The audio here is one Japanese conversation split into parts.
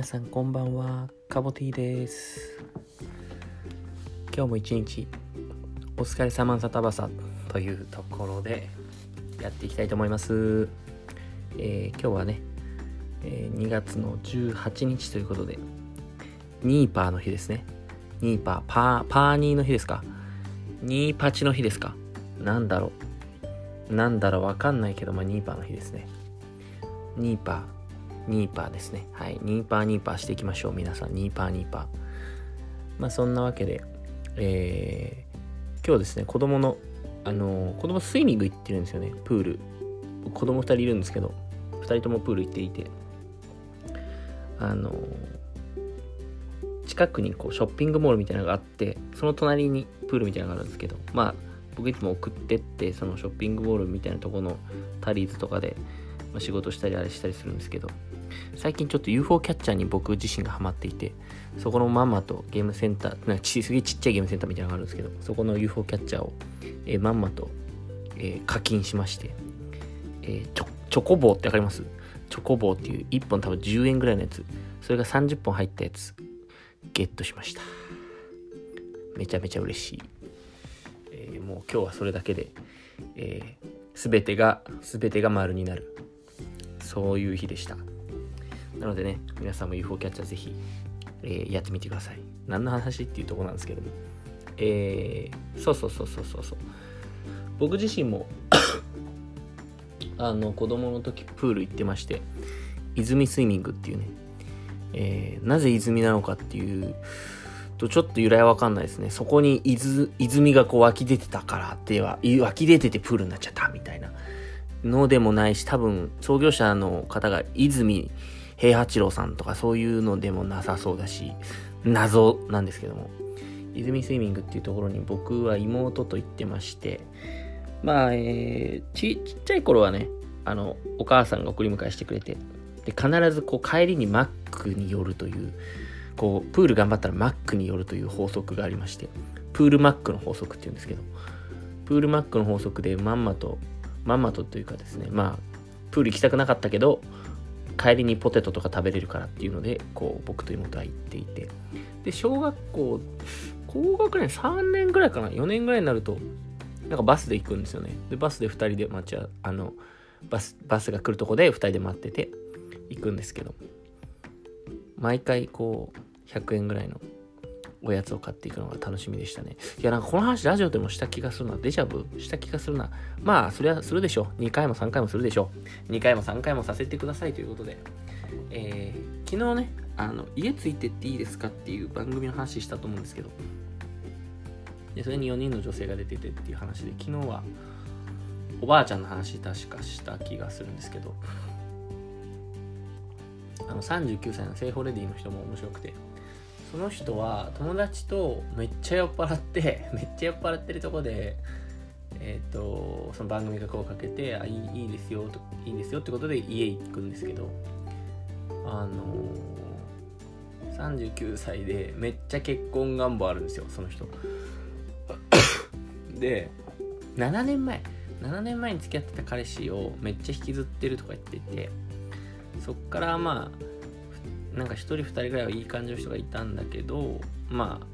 皆さんこんばんは。カボティです。今日も一日お疲れ様サタバサというところでやっていきたいと思います、えー今日はね、えー2月の18日ということでニーパーの日ですね。ニーパーパーパーニーの日ですか？ニーパチの日ですか？なんだろう。なんだろうわかんないけど、まあ、ニーパーの日ですね。ニーパーニーパーですね。はい。ニーパーニーパーしていきましょう。皆さん。ニーパーニーパー。まあそんなわけで、えー、今日ですね、子供の、あのー子供スイミング行ってるんですよね。プール。子供2人いるんですけど、2人ともプール行っていて、あのー近くにこうショッピングモールみたいなのがあって、その隣にプールみたいなのがあるんですけど、まあ僕いつも送ってって、そのショッピングモールみたいなところのタリーズとかで、ま仕事したりあれしたりするんですけど、最近ちょっと UFO キャッチャーに僕自身がハマっていてそこのまんまとゲームセンターなちすげえちっちゃいゲームセンターみたいなのがあるんですけどそこの UFO キャッチャーを、えーまんまと、えー課金しまして、えーチョチョコ棒ってわかります？チョコ棒っていう1本多分10円ぐらいのやつ。それが30本入ったやつゲットしました。めちゃめちゃ嬉しい、えーもう今日はそれだけで、えー、全てが全てが丸になる。そういう日でしたなのでね、皆さんも UFO キャッチャーぜひ、えーやってみてください。何の話っていうとこなんですけども。えーそうそうそうそうそうそう。僕自身も、あの、子供の時プール行ってまして、泉スイミングっていうね、えーなぜ泉なのかっていうと、ちょっと由来わかんないですね。そこに泉がこう湧き出てたからっては、湧き出ててプールになっちゃったみたいなのでもないし、多分創業者の方が泉平八郎さんとかそういうのでもなさそうだし、謎なんですけども、泉スイミングっていうところに僕は妹と行ってまして、まあ、えーちちっちゃい頃はね、あの、お母さんが送り迎えしてくれて、で、必ずこう帰りにマックに寄るという、こう、プール頑張ったらマックに寄るという法則がありまして、プールマックの法則っていうんですけど、プールマックの法則でまんまと、まんまとというかですね、まあ、プール行きたくなかったけど、帰りにポテトとか食べれるからっていうので、こう、僕と妹は行っていて、で、小学校、高学年3年ぐらいかな、4年ぐらいになると、なんかバスで行くんですよね。で、バスで2人で待ちあ、あの、バス、バスが来るとこで2人で待ってて行くんですけど、毎回こう、100円ぐらいのおやつを買っていくのが楽しみでしたね。いや、なんかこの話ラジオでもした気がするな。デジャブした気がするな。まあ、それはするでしょう。2回も3回もするでしょう。2回も3回もさせてくださいということで。えー昨日ね、あの、家ついてっていいですかっていう番組の話したと思うんですけど、で、それに4人の女性が出ててっていう話で、昨日は、おばあちゃんの話確かした気がするんですけど、あの、39歳のセイホレディの人も面白くて、その人は友達とめっちゃ酔っ払ってめっちゃ酔っ払ってるとこでえっ、とその番組が声をかけてあいいいいですよといいですよってことで家行くんですけどあのー39歳でめっちゃ結婚願望あるんですよその人。で7年前7年前に付き合ってた彼氏をめっちゃ引きずってるとか言っててそっからまあなんか1人2人ぐらいはいい感じの人がいたんだけどまあ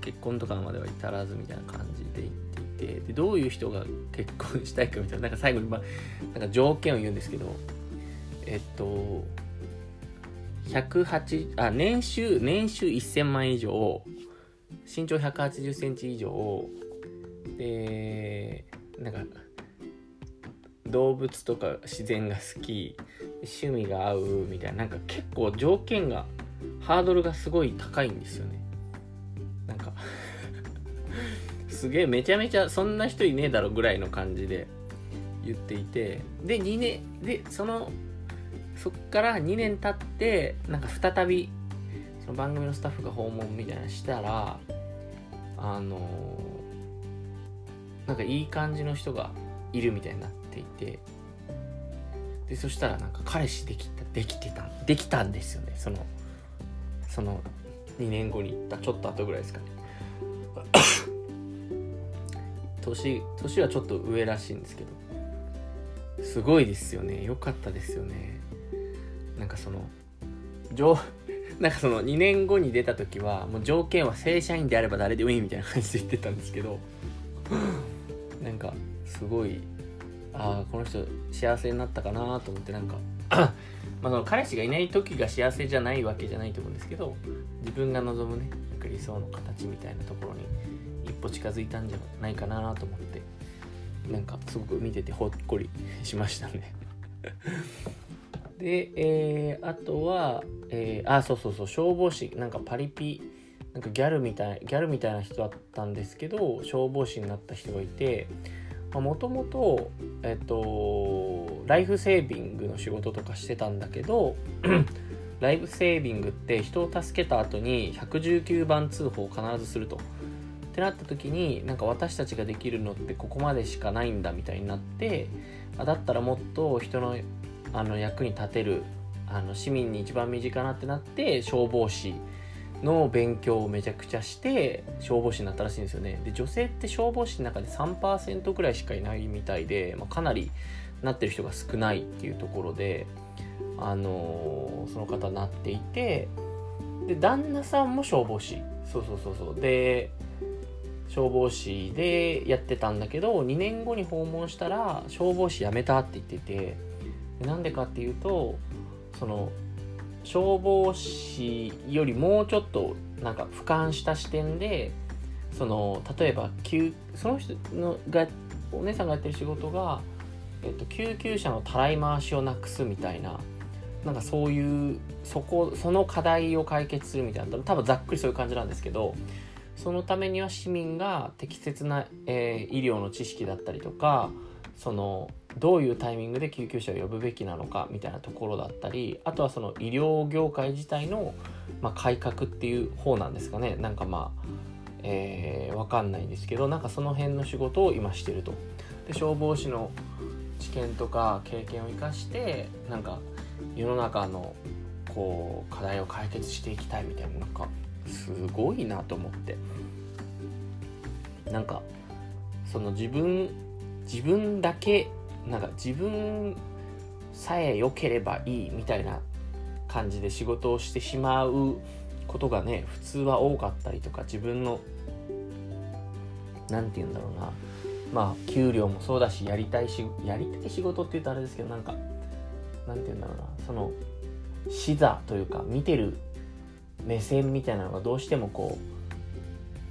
結婚とかまでは至らずみたいな感じで言っていてでどういう人が結婚したいかみたいななんか最後に、まあ、なんか条件を言うんですけどえっと108あ年収年収1000万以上身長1 8 0センチ以上でなんか動物とか自然が好き趣味が合うみたいななんか結構条件がハードルがすごい高いんですよね。なんか すげえめちゃめちゃそんな人いねえだろぐらいの感じで言っていてで2年でそのそっから2年経ってなんか再びその番組のスタッフが訪問みたいなしたらあのなんかいい感じの人がいるみたいになっていてでそしたらなんか彼氏できたできてたできたんですよね。そのその2年後に行ったちょっと後ぐらいですかね。年年はちょっと上らしいんですけど。すごいですよね。よかったですよね。なんかその上 なんかその2年後に出た時はもう条件は正社員であれば誰でもいいみたいな感じで言ってたんですけど。なんかすごいああこの人幸せになったかなと思ってなんか まあその彼氏がいない時が幸せじゃないわけじゃないと思うんですけど自分が望むね理想の形みたいなところに一歩近づいたんじゃないかなと思ってなんかすごく見ててほっこりしましたね。で、えー、あとは、えー、あ、そうそうそう、消防士、なんかパリピ、なんかギャルみたい、ギャルみたいな人だったんですけど、消防士になった人がいて、もともと、えっと、ライフセービングの仕事とかしてたんだけど、ライフセービングって人を助けた後に119番通報を必ずすると。ってなった時になんか私たちができるのってここまでしかないんだみたいになってあだったらもっと人のあの役に立てるあの市民に一番身近なってなって消防士の勉強をめちゃくちゃして消防士になったらしいんですよね。で女性って消防士の中で3%くらいしかいないみたいで、まあ、かなりなってる人が少ないっていうところであのー、その方なっていてで旦那さんも消防士。そうそうそうそう。で消防士でやってたんだけど2年後に訪問したら消防士辞めたって言っててなんでかっていうとその消防士よりもうちょっとなんか俯瞰した視点でその例えば救その人のがお姉さんがやってる仕事が、えっと、救急車のたらい回しをなくすみたいななんかそういうそこその課題を解決するみたいな多分ざっくりそういう感じなんですけどそのためには市民が適切な、えー、医療の知識だったりとかそのどういうタイミングで救急車を呼ぶべきなのかみたいなところだったりあとはその医療業界自体の、まあ、改革っていう方なんですかね。なんかまあ、えー、わかんないんですけどなんかその辺の仕事を今してると。で消防士の知見とか経験を生かしてなんか世の中のこう課題を解決していきたいみたいな。なんかすごいなと思って。なんかその自分自分だけなんか自分さえ良ければいいみたいな感じで仕事をしてしまうことがね普通は多かったりとか自分の何て言うんだろうな。まあ給料もそうだしやりたいしやりたい仕事って言うとあれですけどなんか何て言うんだろうな。その視座というか見てる目線みたいなのがどうしてもこ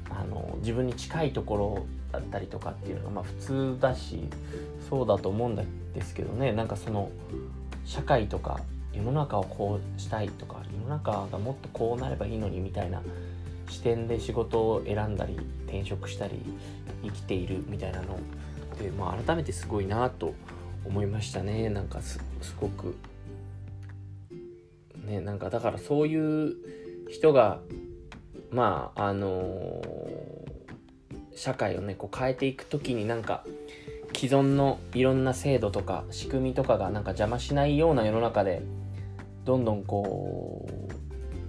うあの自分に近いところだったりとかっていうのがまあ普通だしそうだと思うんですけどね。なんかその社会とか世の中をこうしたいとか世の中がもっとこうなればいいのにみたいな視点で仕事を選んだり転職したり生きているみたいなので、まあ、改めてすごいなと思いましたね。なんかすごく。ねなんかだからそういう人がまああのー、社会をねこう変えていく時になんか既存のいろんな制度とか仕組みとかがなんか邪魔しないような世の中でどんどんこ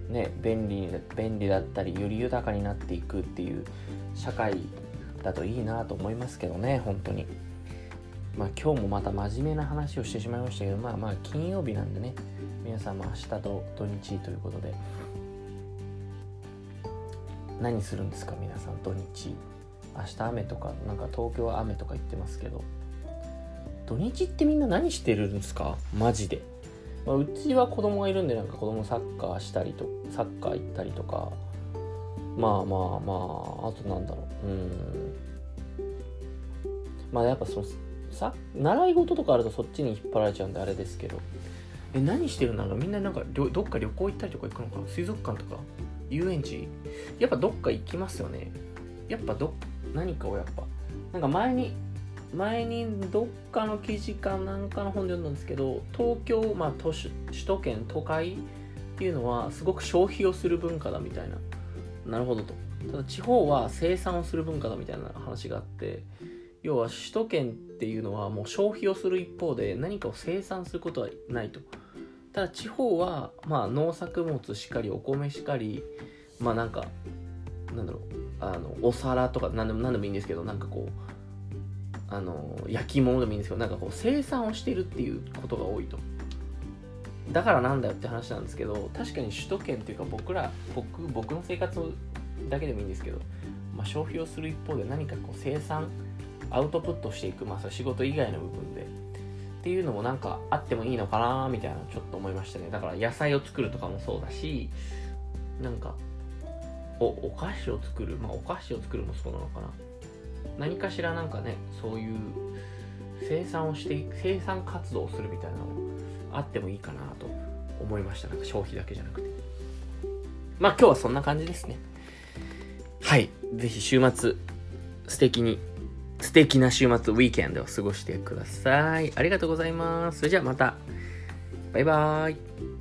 うね便利便利だったりより豊かになっていくっていう社会だといいなと思いますけどね本当に。まあ今日もまた真面目な話をしてしまいましたけどまあまあ金曜日なんでね皆さんも明日と土日ということで。何するんですか皆さん土日。明日雨とかなんか東京は雨とか言ってますけど土日ってみんな何してるんですか？マジで、まあ、うちは子供がいるんでなんか子供サッカーしたりとサッカー行ったりとか。まあまあまああとなんだろう。うん。まあやっぱそのさ習い事とかあるとそっちに引っ張られちゃうんであれですけど。え何してるんだろうみんななんかどっか旅行行ったりとか行くのかな？水族館とか？遊園地？やっぱどっか行きますよね。やっぱど何かをやっぱなんか前に前にどっかの記事かなんかの本で読んだんですけど東京、まあ、都市首都圏都会っていうのはすごく消費をする文化だみたいな。なるほどと。ただ地方は生産をする文化だみたいな話があって要は首都圏っていうのはもう消費をする一方で何かを生産することはないと。ただ地方はまあ農作物しかりお米しかりまあなんかなんだろうあのお皿とか何でも何でもいいんですけどなんかこうあの焼き物でもいいんですけどなんかこう生産をしてるっていうことが多いと。だからなんだよって話なんですけど確かに首都圏っていうか僕ら僕僕の生活だけでもいいんですけど、まあ、消費をする一方で何かこう生産アウトプットしていく、まあ、仕事以外の部分で。っていうのもなんかあってもいいのかなみたいなちょっと思いましたね。だから野菜を作るとかもそうだしなんかおお菓子を作るまあお菓子を作るもそうなのかな。何かしらなんかねそういう生産をして生産活動をするみたいなのもあってもいいかなと思いました。なんか消費だけじゃなくて。まあ今日はそんな感じですね。はい。ぜひ週末素敵に素敵な週末ウィーケンドを過ごしてください。ありがとうございます。それじゃあまた。バイバーイ。